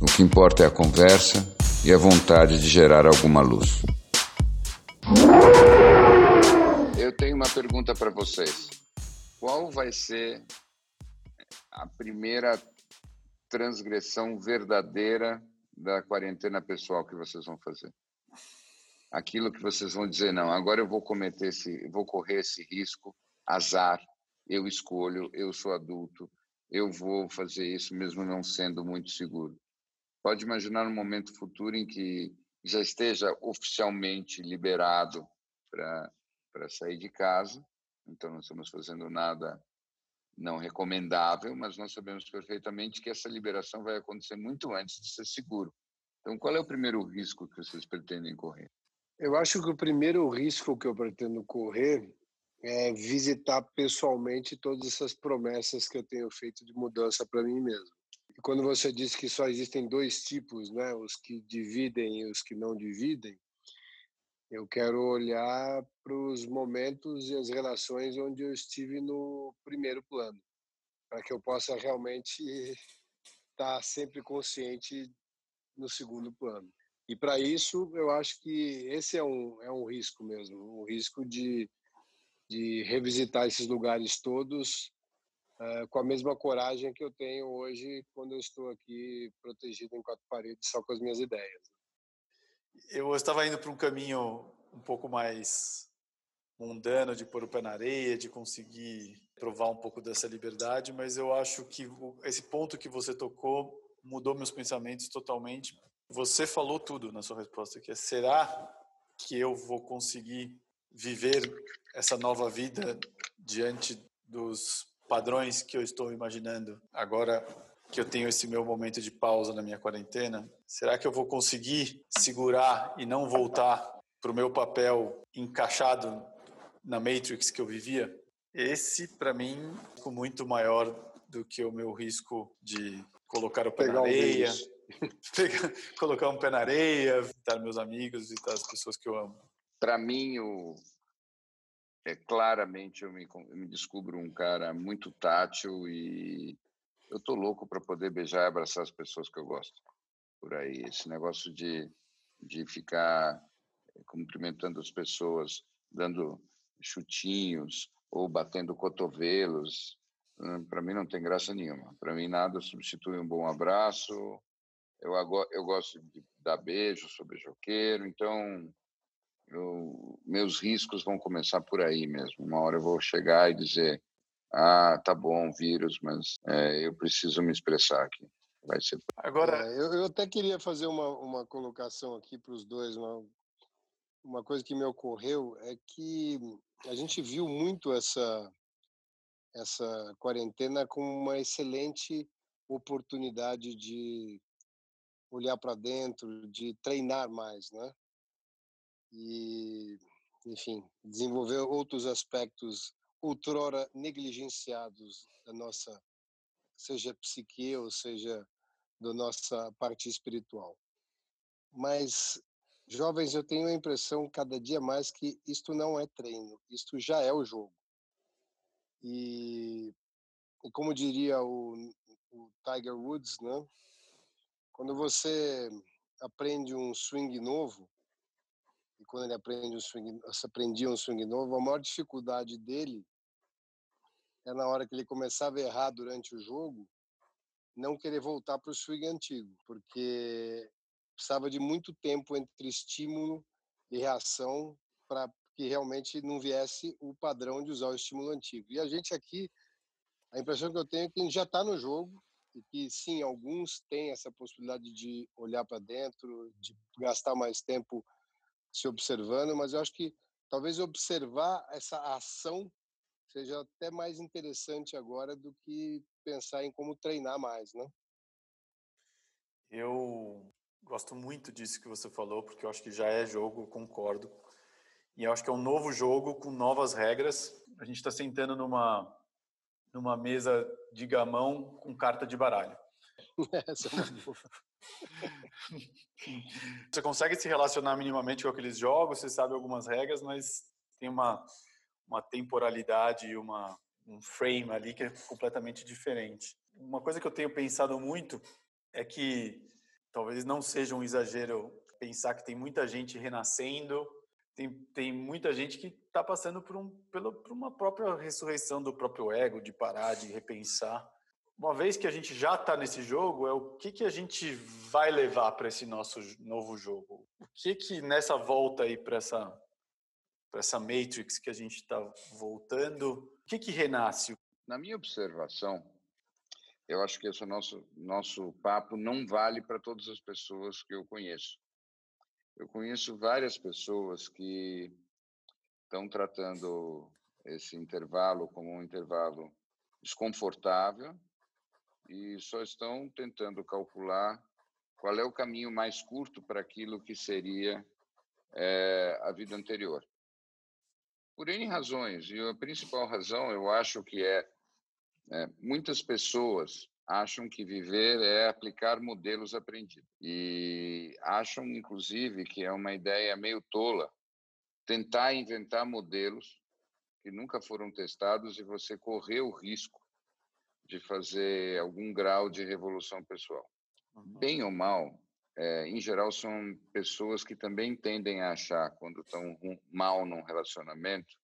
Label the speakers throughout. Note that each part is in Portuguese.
Speaker 1: O que importa é a conversa e a vontade de gerar alguma luz. Eu tenho uma pergunta para vocês. Qual vai ser a primeira transgressão verdadeira da quarentena pessoal que vocês vão fazer? Aquilo que vocês vão dizer, não, agora eu vou cometer esse, vou correr esse risco, azar, eu escolho, eu sou adulto, eu vou fazer isso mesmo não sendo muito seguro pode imaginar um momento futuro em que já esteja oficialmente liberado para sair de casa. Então, não estamos fazendo nada não recomendável, mas nós sabemos perfeitamente que essa liberação vai acontecer muito antes de ser seguro. Então, qual é o primeiro risco que vocês pretendem correr?
Speaker 2: Eu acho que o primeiro risco que eu pretendo correr é visitar pessoalmente todas essas promessas que eu tenho feito de mudança para mim mesmo. Quando você disse que só existem dois tipos, né, os que dividem e os que não dividem, eu quero olhar para os momentos e as relações onde eu estive no primeiro plano, para que eu possa realmente estar sempre consciente no segundo plano. E para isso, eu acho que esse é um, é um risco mesmo, um risco de, de revisitar esses lugares todos uh, com a mesma coragem que eu tenho hoje quando eu estou aqui protegido em quatro paredes só com as minhas ideias.
Speaker 3: Eu estava indo para um caminho um pouco mais mundano de pôr o pé na areia, de conseguir provar um pouco dessa liberdade, mas eu acho que esse ponto que você tocou mudou meus pensamentos totalmente. Você falou tudo na sua resposta, que é será que eu vou conseguir viver essa nova vida diante dos padrões que eu estou imaginando agora que eu tenho esse meu momento de pausa na minha quarentena, será que eu vou conseguir segurar e não voltar para o meu papel encaixado na Matrix que eu vivia? Esse, para mim, é muito maior do que o meu risco de colocar o pé Pegar na areia, pegar, colocar um pé na areia, visitar meus amigos, visitar as pessoas que eu amo.
Speaker 1: Para mim, o, é, claramente eu me, eu me descubro um cara muito tátil e eu tô louco para poder beijar e abraçar as pessoas que eu gosto por aí. Esse negócio de, de ficar eh, cumprimentando as pessoas, dando chutinhos ou batendo cotovelos, para mim não tem graça nenhuma. Para mim nada substitui um bom abraço. Eu, eu gosto de dar beijo, sou beijoqueiro, então eu, meus riscos vão começar por aí mesmo. Uma hora eu vou chegar e dizer: ah, tá bom, vírus, mas é, eu preciso me expressar aqui. Vai ser.
Speaker 2: Agora, é, eu, eu, até queria fazer uma, uma colocação aqui para os dois. Uma, uma coisa que me ocorreu é que a gente viu muito essa essa quarentena como uma excelente oportunidade de olhar para dentro, de treinar mais, né? E, enfim, desenvolver outros aspectos outrora negligenciados da nossa, seja psique ou seja da nossa parte espiritual. Mas, jovens, eu tenho a impressão cada dia mais que isto não é treino, isto já é o jogo. E, e como diria o, o Tiger Woods, né? quando você aprende um swing novo, e quando ele aprende um swing, aprendia um swing novo, a maior dificuldade dele é na hora que ele começava a errar durante o jogo, não querer voltar para o swing antigo, porque precisava de muito tempo entre estímulo e reação para que realmente não viesse o padrão de usar o estímulo antigo. E a gente aqui, a impressão que eu tenho é que a gente já está no jogo e que sim, alguns têm essa possibilidade de olhar para dentro, de gastar mais tempo se observando, mas eu acho que talvez observar essa ação seja até mais interessante agora do que pensar em como treinar mais, né?
Speaker 3: Eu gosto muito disso que você falou, porque eu acho que já é jogo, concordo. E eu acho que é um novo jogo com novas regras. A gente está sentando numa, numa mesa de gamão com carta de baralho. Essa é uma boa. você consegue se relacionar minimamente com aqueles jogos, você sabe algumas regras, mas tem uma, uma temporalidade uma, um frame ali que é completamente diferente. Uma coisa que eu tenho pensado muito é que talvez não seja um exagero pensar que tem muita gente renascendo, tem, tem muita gente que está passando por, um, pelo, por uma própria ressurreição do próprio ego, de parar, de repensar uma vez que a gente já está nesse jogo, é o que, que a gente vai levar para esse nosso novo jogo? O que que nessa volta aí para essa para essa Matrix que a gente está voltando, o que que renasce?
Speaker 1: Na minha observação, eu acho que esse nosso nosso papo não vale para todas as pessoas que eu conheço. Eu conheço várias pessoas que estão tratando esse intervalo como um intervalo desconfortável e só estão tentando calcular qual é o caminho mais curto para aquilo que seria é, a vida anterior. Por N razões, e a principal razão eu acho que é, é muitas pessoas acham que viver é aplicar modelos aprendidos e acham, inclusive, que é uma ideia meio tola tentar inventar modelos que nunca foram testados e você correr o risco de fazer algum grau de revolução pessoal. Uhum. Bem ou mal, é, em geral, são pessoas que também tendem a achar, quando estão mal num relacionamento,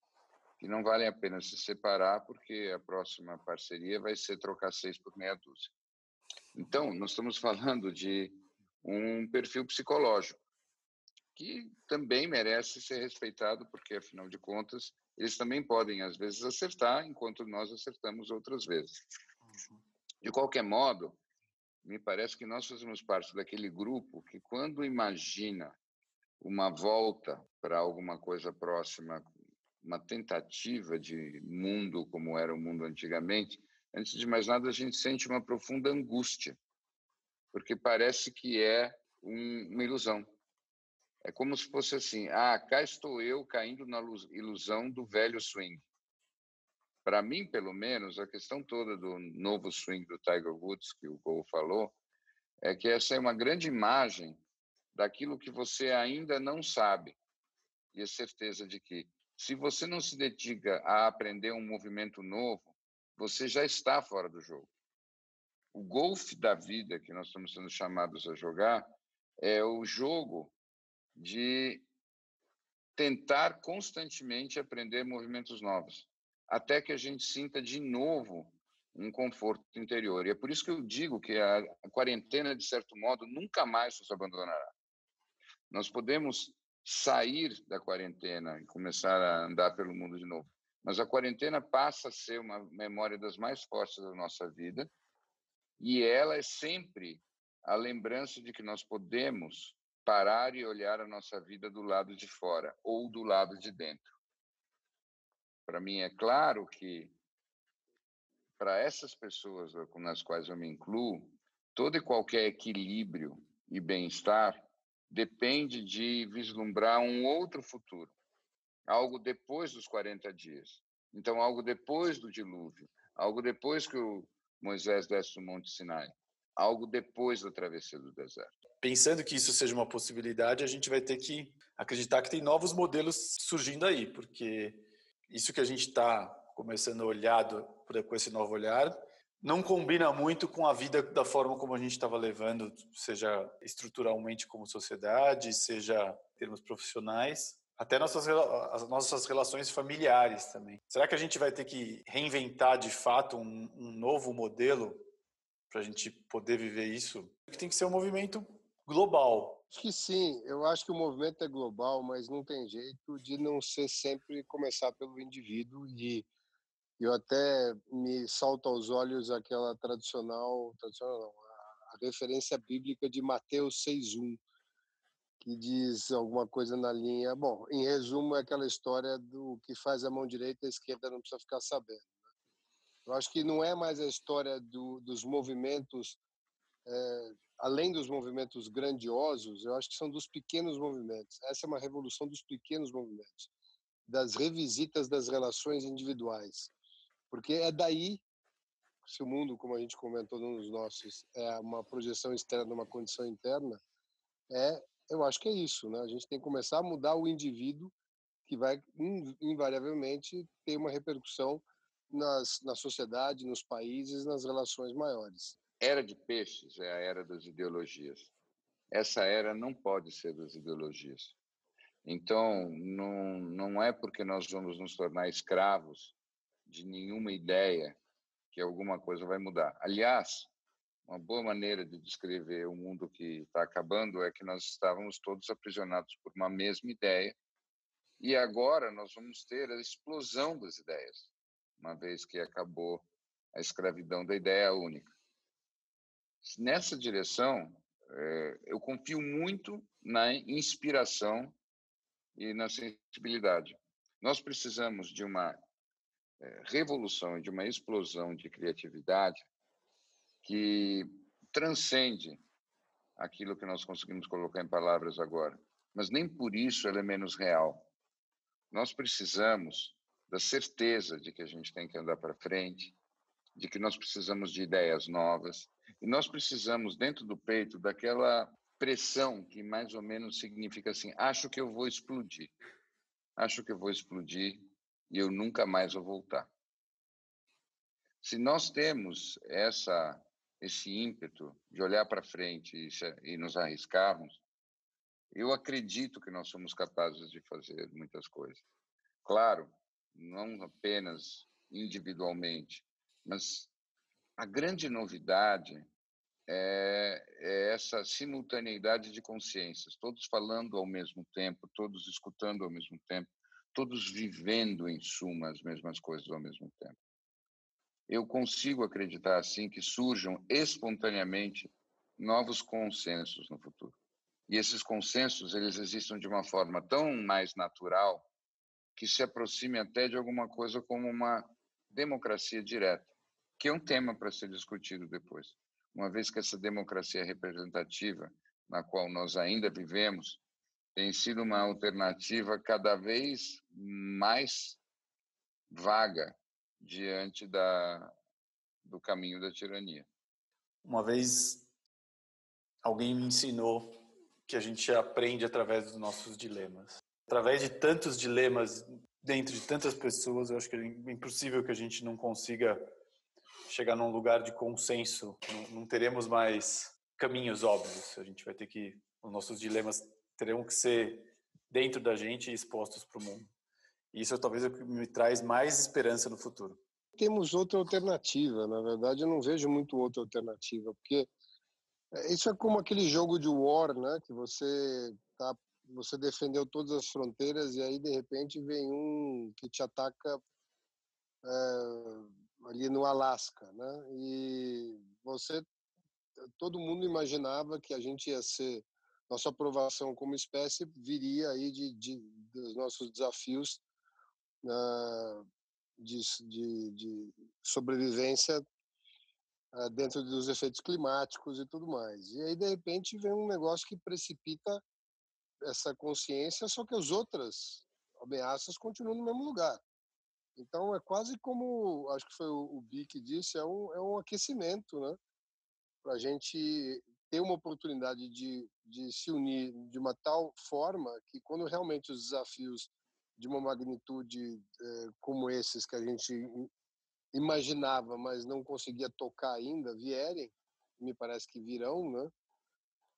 Speaker 1: que não vale a pena se separar, porque a próxima parceria vai ser trocar seis por meia dúzia. Então, nós estamos falando de um perfil psicológico, que também merece ser respeitado, porque, afinal de contas, eles também podem, às vezes, acertar, enquanto nós acertamos outras vezes. De qualquer modo, me parece que nós fazemos parte daquele grupo que, quando imagina uma volta para alguma coisa próxima, uma tentativa de mundo como era o mundo antigamente, antes de mais nada, a gente sente uma profunda angústia, porque parece que é um, uma ilusão. É como se fosse assim: ah, cá estou eu caindo na ilusão do velho swing para mim, pelo menos, a questão toda do novo swing do Tiger Woods, que o Gol falou, é que essa é uma grande imagem daquilo que você ainda não sabe. E a certeza de que, se você não se dedica a aprender um movimento novo, você já está fora do jogo. O golfe da vida que nós estamos sendo chamados a jogar é o jogo de tentar constantemente aprender movimentos novos até que a gente sinta de novo um conforto interior. E é por isso que eu digo que a, quarentena, de certo modo, nunca mais nos abandonará. Nós podemos sair da quarentena e começar a andar pelo mundo de novo, mas a quarentena passa a ser uma memória das mais fortes da nossa vida e ela é sempre a lembrança de que nós podemos parar e olhar a nossa vida do lado de fora ou do lado de dentro para mim é claro que para essas pessoas nas quais eu me incluo, todo e qualquer equilíbrio e bem-estar depende de vislumbrar um outro futuro, algo depois dos 40 dias. Então, algo depois do dilúvio, algo depois que o Moisés desce do Monte Sinai, algo depois da travessia do deserto.
Speaker 3: Pensando que isso seja uma possibilidade, a gente vai ter que acreditar que tem novos modelos surgindo aí, porque isso que a gente está começando a olhar com esse novo olhar não combina muito com a vida da forma como a gente estava levando, seja estruturalmente como sociedade, seja em termos profissionais, até nossas, as nossas relações familiares também. Será que a gente vai ter que reinventar de fato um, um novo modelo para a gente poder viver isso? Tem que ser um movimento global,
Speaker 2: Acho que sim, eu acho que o movimento é global, mas não tem jeito de não ser sempre começar pelo indivíduo e eu até me salta aos olhos aquela tradicional, tradicional não, a, referência bíblica de Mateus 6:1, que diz alguma coisa na linha, bom, em resumo é aquela história do que faz a mão direita, a esquerda não precisa ficar sabendo. Né? Eu acho que não é mais a história do, dos movimentos é, além dos movimentos grandiosos, eu acho que são dos pequenos movimentos. Essa é uma revolução dos pequenos movimentos, das revisitas das relações individuais, porque é daí se o mundo, como a gente comentou nos nossos, é uma projeção externa, uma condição interna, é, eu acho que é isso, né? A gente tem que começar a mudar o indivíduo que vai invariavelmente ter uma repercussão nas, na sociedade, nos países, nas relações maiores.
Speaker 1: Era de peixes é a era das ideologias. Essa era não pode ser das ideologias. Então, não, não é porque nós vamos nos tornar escravos de nenhuma ideia que alguma coisa vai mudar. Aliás, uma boa maneira de descrever o mundo que está acabando é que nós estávamos todos aprisionados por uma mesma ideia e agora nós vamos ter a explosão das ideias, uma vez que acabou a escravidão da ideia única. Nessa direção, é, eu confio muito na inspiração e na sensibilidade. Nós precisamos de uma é, revolução, de uma explosão de criatividade que transcende aquilo que nós conseguimos colocar em palavras agora. Mas nem por isso ela é menos real. Nós precisamos da certeza de que a gente tem que andar para frente, de que nós precisamos de ideias novas, e nós precisamos, dentro do peito, daquela pressão que mais ou menos significa assim: acho que eu vou explodir, acho que eu vou explodir, e eu nunca mais vou voltar. Se nós temos essa esse ímpeto de olhar para frente e, e nos arriscarmos, eu acredito que nós somos capazes de fazer muitas coisas. Claro, não apenas individualmente, mas a grande novidade é, é, essa simultaneidade de consciências, todos falando ao mesmo tempo, todos escutando ao mesmo tempo, todos vivendo, em suma, as mesmas coisas ao mesmo tempo. Eu consigo acreditar, assim, que surjam espontaneamente novos consensos no futuro. E esses consensos, eles existem de uma forma tão mais natural que se aproxime até de alguma coisa como uma democracia direta, que é um tema para ser discutido depois. Uma vez que essa democracia representativa, na qual nós ainda vivemos, tem sido uma alternativa cada vez mais vaga diante da, do caminho da tirania.
Speaker 3: Uma vez alguém me ensinou que a gente aprende através dos nossos dilemas. Através de tantos dilemas dentro de tantas pessoas, eu acho que é impossível que a gente não consiga chegar num lugar de consenso. Não, não teremos mais caminhos óbvios. A gente vai ter que os nossos dilemas terão que ser dentro da gente e expostos para o mundo. Isso talvez é o que me traz mais esperança no futuro.
Speaker 2: Temos outra alternativa, na verdade eu não vejo muito outra alternativa, porque é, isso é como aquele jogo de war, né, que você tá você defendeu todas as fronteiras e aí de repente vem um que te ataca é, ali no Alasca, né? E você todo mundo imaginava que a gente ia ser nossa aprovação como espécie viria aí de, de dos nossos desafios uh, de, de, de, sobrevivência uh, dentro dos efeitos climáticos e tudo mais. E aí, de repente, vem um negócio que precipita essa consciência, só que as outras ameaças continuam no mesmo lugar. Então, é quase como, acho que foi o, o Bi que disse, é um, é um aquecimento, né? Para a gente ter uma oportunidade de, de se unir de uma tal forma que quando realmente os desafios de uma magnitude eh, como esses que a gente imaginava, mas não conseguia tocar ainda, vierem, me parece que virão, né?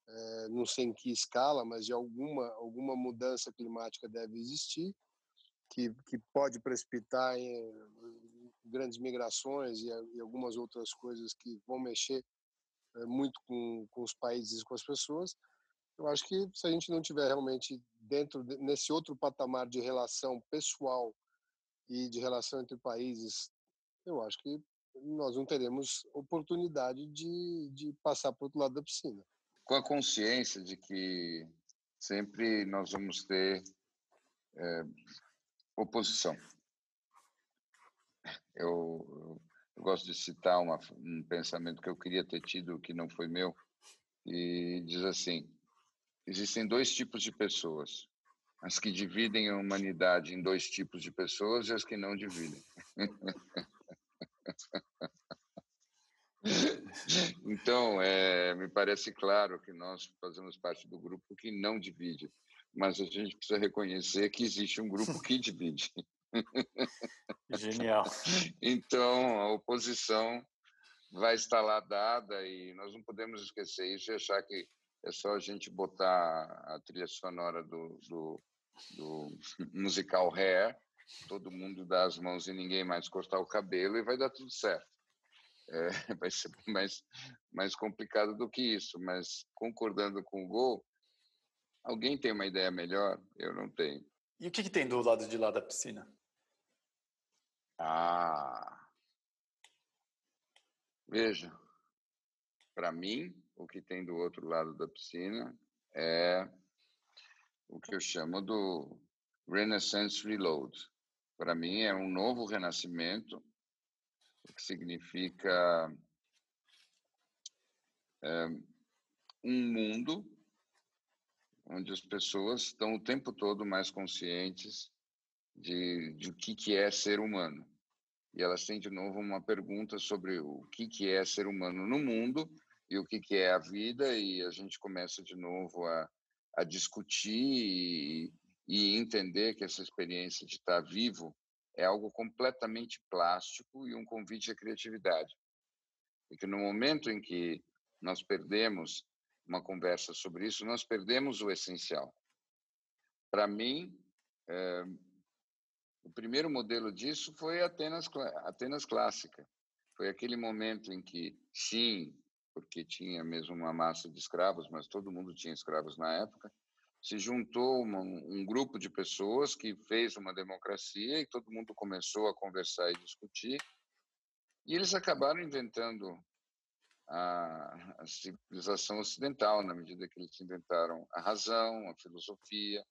Speaker 2: É, não sei em que escala, mas de alguma alguma mudança climática deve existir, que, que pode precipitar em grandes migrações e, e algumas outras coisas que vão mexer é, muito com, com os países e com as pessoas. Eu acho que se a gente não tiver realmente dentro de, nesse outro patamar de relação pessoal e de relação entre países, eu acho que nós não teremos oportunidade de, de passar para o outro lado da piscina.
Speaker 1: Com a consciência de que sempre nós vamos ter é, oposição. Eu, eu gosto de citar uma, um pensamento que eu queria ter tido que não foi meu, e diz assim: existem dois tipos de pessoas, as que dividem a humanidade em dois tipos de pessoas e as que não dividem. então, é, me parece claro que nós fazemos parte do grupo que não divide, mas a gente precisa reconhecer que existe um grupo que divide.
Speaker 3: Genial.
Speaker 1: Então, a oposição vai estar lá dada e nós não podemos esquecer isso e achar que é só a gente botar a trilha sonora do, do, do musical Hair, todo mundo dá as mãos e ninguém mais cortar o cabelo e vai dar tudo certo. É, vai ser mais, mais complicado do que isso, mas concordando com o gol, alguém tem uma ideia melhor? Eu não tenho.
Speaker 3: E o que, que tem do lado de lá da piscina?
Speaker 1: Ah, veja, para mim, o que tem do outro lado da piscina é o que eu chamo do Renaissance Reload. Para mim, é um novo renascimento, o que significa é, um mundo onde as pessoas estão o tempo todo mais conscientes de, de o que, que é ser humano. E elas têm, de novo, uma pergunta sobre o que, que é ser humano no mundo e o que, que é a vida, e a gente começa, de novo, a, a discutir e, e entender que essa experiência de estar vivo é algo completamente plástico e um convite à criatividade. E que no momento em que nós perdemos uma conversa sobre isso, nós perdemos o essencial. Para mim, é, o primeiro modelo disso foi Atenas, Atenas clássica. Foi aquele momento em que, sim, porque tinha mesmo uma massa de escravos, mas todo mundo tinha escravos na época, se juntou uma, um grupo de pessoas que fez uma democracia e todo mundo começou a conversar e discutir. E eles acabaram inventando a, a civilização ocidental, na medida que eles inventaram a razão, a filosofia,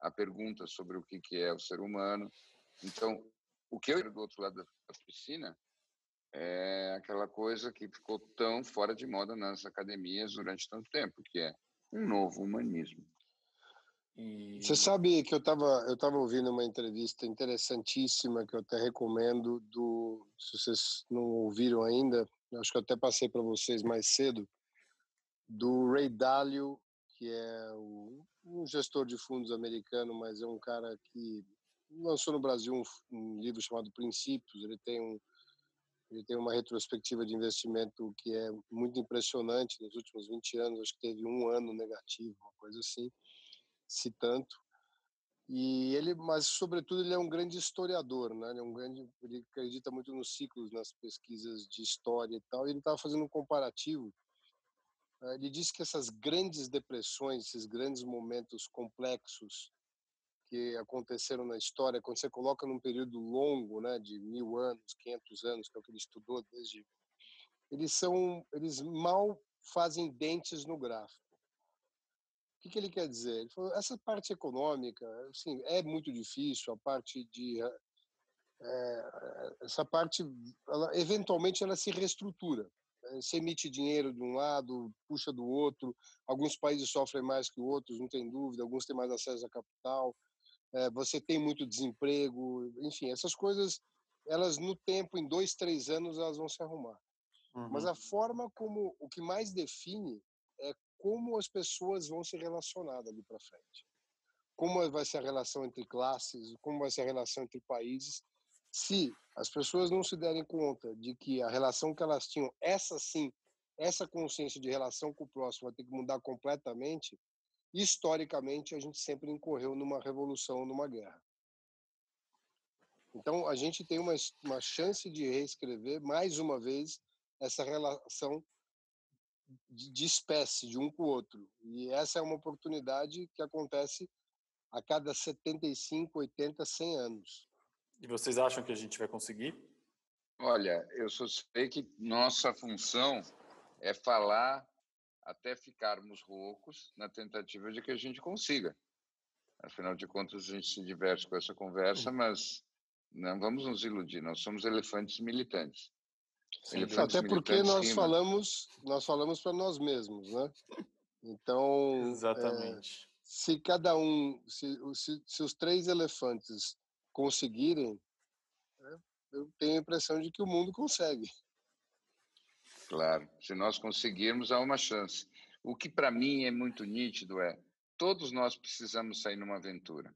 Speaker 1: a pergunta sobre o que é o ser humano. Então, o que eu do outro lado da piscina é aquela coisa que ficou tão fora de moda nas academias durante tanto tempo, que é um novo humanismo.
Speaker 2: E... Você sabe que eu estava eu tava ouvindo uma entrevista interessantíssima que eu até recomendo do se vocês não ouviram ainda, acho que eu até passei para vocês mais cedo, do Ray Dalio, que é o, um gestor de fundos americano, mas é um cara que lançou no Brasil um, um, livro chamado Princípios. Ele tem um ele tem uma retrospectiva de investimento que é muito impressionante. Nos últimos 20 anos, acho que teve um ano negativo, uma coisa assim, se tanto. E ele, mas sobretudo, ele é um grande historiador, né? Ele é um grande, ele acredita muito nos ciclos, nas pesquisas de história e tal. E ele estava fazendo um comparativo. Né? Ele disse que essas grandes depressões, esses grandes momentos complexos que aconteceram na história, quando você coloca num período longo, né, de mil anos, quinhentos anos, que é o que ele estudou desde, eles são, eles mal fazem dentes no gráfico. O que, que ele quer dizer? Ele falou, essa parte econômica, assim, é muito difícil, a parte de é, essa parte, ela, eventualmente, ela se reestrutura. Né? Você emite dinheiro de um lado, puxa do outro. Alguns países sofrem mais que outros, não tem dúvida. Alguns têm mais acesso a capital é, você tem muito desemprego, enfim, essas coisas, elas no tempo, em dois, três anos, elas vão se arrumar. Uhum. Mas a forma como, o que mais define é como as pessoas vão se relacionar dali para frente. Como vai ser a relação entre classes, como vai ser a relação entre países. Se as pessoas não se derem conta de que a relação que elas tinham, essa sim, essa consciência de relação com o próximo vai ter que mudar completamente, historicamente a gente sempre incorreu numa revolução, numa guerra. Então a gente tem uma, uma chance de reescrever mais uma vez essa relação de, de espécie de um com o outro. E essa é uma oportunidade que acontece a cada 75, 80, 100 anos.
Speaker 3: E vocês acham que a gente vai conseguir?
Speaker 1: Olha, eu suspeito que nossa função é falar até ficarmos roucos na tentativa de que a gente consiga. Afinal de contas, a gente se diverte com essa conversa, mas não vamos nos iludir, nós somos elefantes militantes.
Speaker 2: Até porque nós falamos, nós falamos para nós mesmos, né? Então,
Speaker 3: exatamente.
Speaker 2: É, se cada um, se, se, se, os três elefantes conseguirem, né, eu tenho a impressão de que o mundo consegue.
Speaker 1: Claro, se nós conseguirmos, há uma chance. O que para mim é muito nítido é: todos nós precisamos sair numa aventura.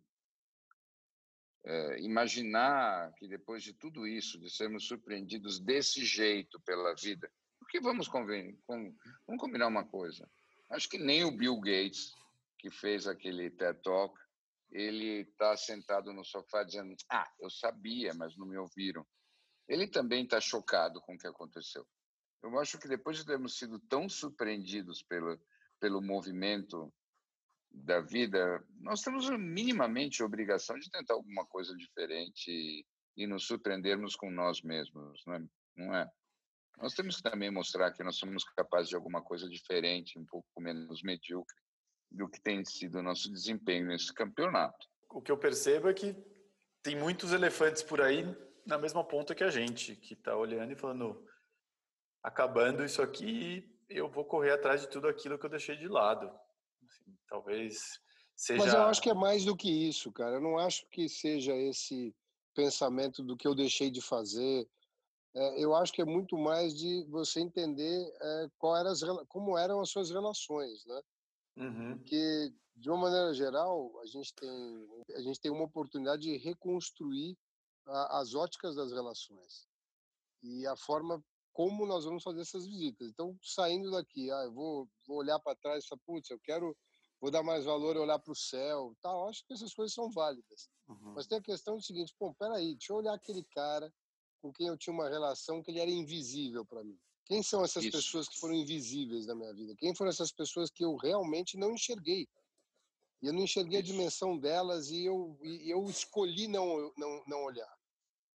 Speaker 1: É, imaginar que depois de tudo isso, de sermos surpreendidos desse jeito pela vida, porque vamos, conven com, vamos combinar uma coisa: acho que nem o Bill Gates, que fez aquele TED Talk, ele está sentado no sofá dizendo: Ah, eu sabia, mas não me ouviram. Ele também está chocado com o que aconteceu. Eu acho que depois de termos sido tão surpreendidos pelo, pelo movimento da vida, nós temos minimamente a obrigação de tentar alguma coisa diferente e, e nos surpreendermos com nós mesmos, não é? não é? Nós temos que também mostrar que nós somos capazes de alguma coisa diferente, um pouco menos medíocre do que tem sido o nosso desempenho nesse campeonato.
Speaker 3: O que eu percebo é que tem muitos elefantes por aí na mesma ponta que a gente, que está olhando e falando: acabando isso aqui, eu vou correr atrás de tudo aquilo que eu deixei de lado. Talvez seja.
Speaker 2: Mas eu acho que é mais do que isso, cara. Eu não acho que seja esse pensamento do que eu deixei de fazer. É, eu acho que é muito mais de você entender é, qual era as, como eram as suas relações, né? Uhum. Porque de uma maneira geral a gente tem a gente tem uma oportunidade de reconstruir a, as óticas das relações e a forma como nós vamos fazer essas visitas. Então, saindo daqui, ah, eu vou, vou olhar para trás e falar, putz, eu quero, vou dar mais valor, olhar para o céu, tal. Acho que essas coisas são válidas. Uhum. Mas tem a questão do seguinte, pô, peraí, deixa eu olhar aquele cara com quem eu tinha uma relação que ele era invisível para mim. Quem são essas Isso. pessoas que foram invisíveis na minha vida? Quem foram essas pessoas que eu realmente não enxerguei? E eu não enxerguei Isso. a dimensão delas e eu, e eu escolhi não, não, não olhar.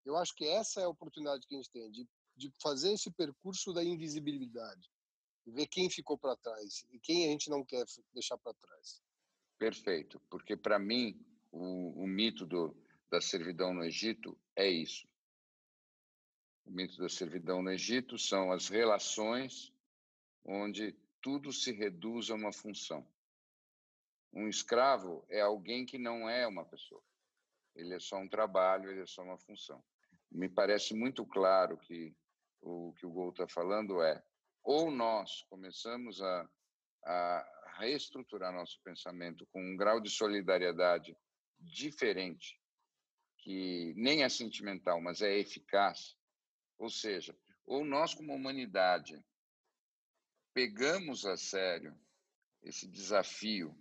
Speaker 2: Eu acho que essa é a oportunidade que a gente tem, de de fazer esse percurso da invisibilidade, ver quem ficou para trás e quem a gente não quer deixar para trás.
Speaker 1: Perfeito, porque para mim o, o mito do, da servidão no Egito é isso. O mito da servidão no Egito são as relações onde tudo se reduz a uma função. Um escravo é alguém que não é uma pessoa. Ele é só um trabalho, ele é só uma função. Me parece muito claro que o que o Gol está falando é ou nós começamos a, a reestruturar nosso pensamento com um grau de solidariedade diferente, que nem é sentimental, mas é eficaz, ou seja, ou nós como humanidade pegamos a sério esse desafio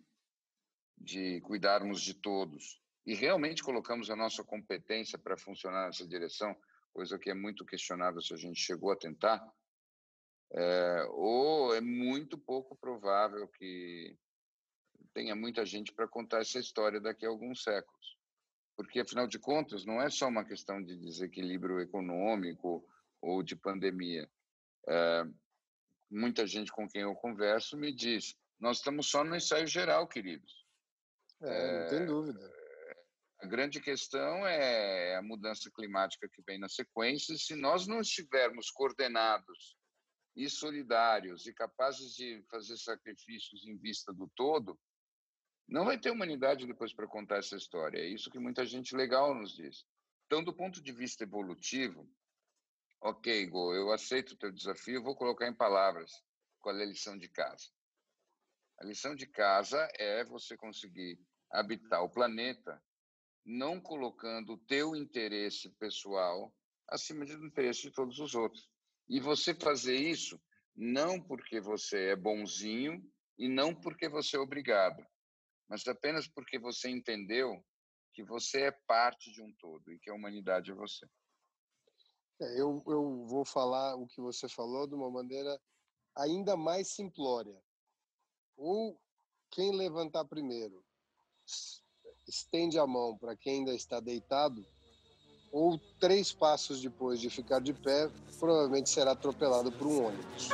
Speaker 1: de cuidarmos de todos e realmente colocamos a nossa competência para funcionar nessa direção, coisa que é muito questionável se a gente chegou a tentar, é, ou é muito pouco provável que tenha muita gente para contar essa história daqui a alguns séculos. Porque, afinal de contas, não é só uma questão de desequilíbrio econômico ou de pandemia. É, muita gente com quem eu converso me diz: nós estamos só no ensaio geral, queridos.
Speaker 2: É, não tem dúvida.
Speaker 1: A grande questão é a mudança climática que vem na sequência. Se nós não estivermos coordenados e solidários e capazes de fazer sacrifícios em vista do todo, não vai ter humanidade depois para contar essa história. É isso que muita gente legal nos diz. Então, do ponto de vista evolutivo, ok, Go, eu aceito o teu desafio, vou colocar em palavras qual é a lição de casa. A lição de casa é você conseguir habitar o planeta não colocando o teu interesse pessoal acima do interesse de todos os outros. E você fazer isso não porque você é bonzinho e não porque você é obrigado, mas apenas porque você entendeu que você é parte de um todo e que a humanidade é você.
Speaker 2: É, eu, eu vou falar o que você falou de uma maneira ainda mais simplória. Ou quem levantar primeiro estende a mão para quem ainda está deitado, ou três passos depois de ficar de pé, provavelmente será atropelado por um ônibus.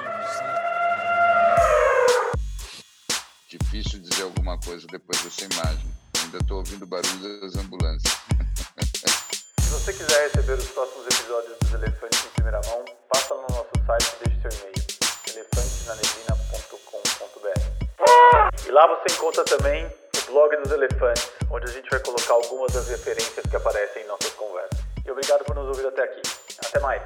Speaker 1: Difícil dizer alguma coisa depois dessa imagem. Ainda estou ouvindo o barulho das ambulâncias.
Speaker 3: Se você quiser receber os próximos episódios dos Elefantes em primeira mão, passa no nosso site e deixe seu e-mail, elefantesnaneblina.com.br. E lá você encontra também o blog dos elefantes, onde a gente vai colocar algumas das referências que aparecem em nossas conversas. E obrigado por nos ouvir até aqui. Até mais!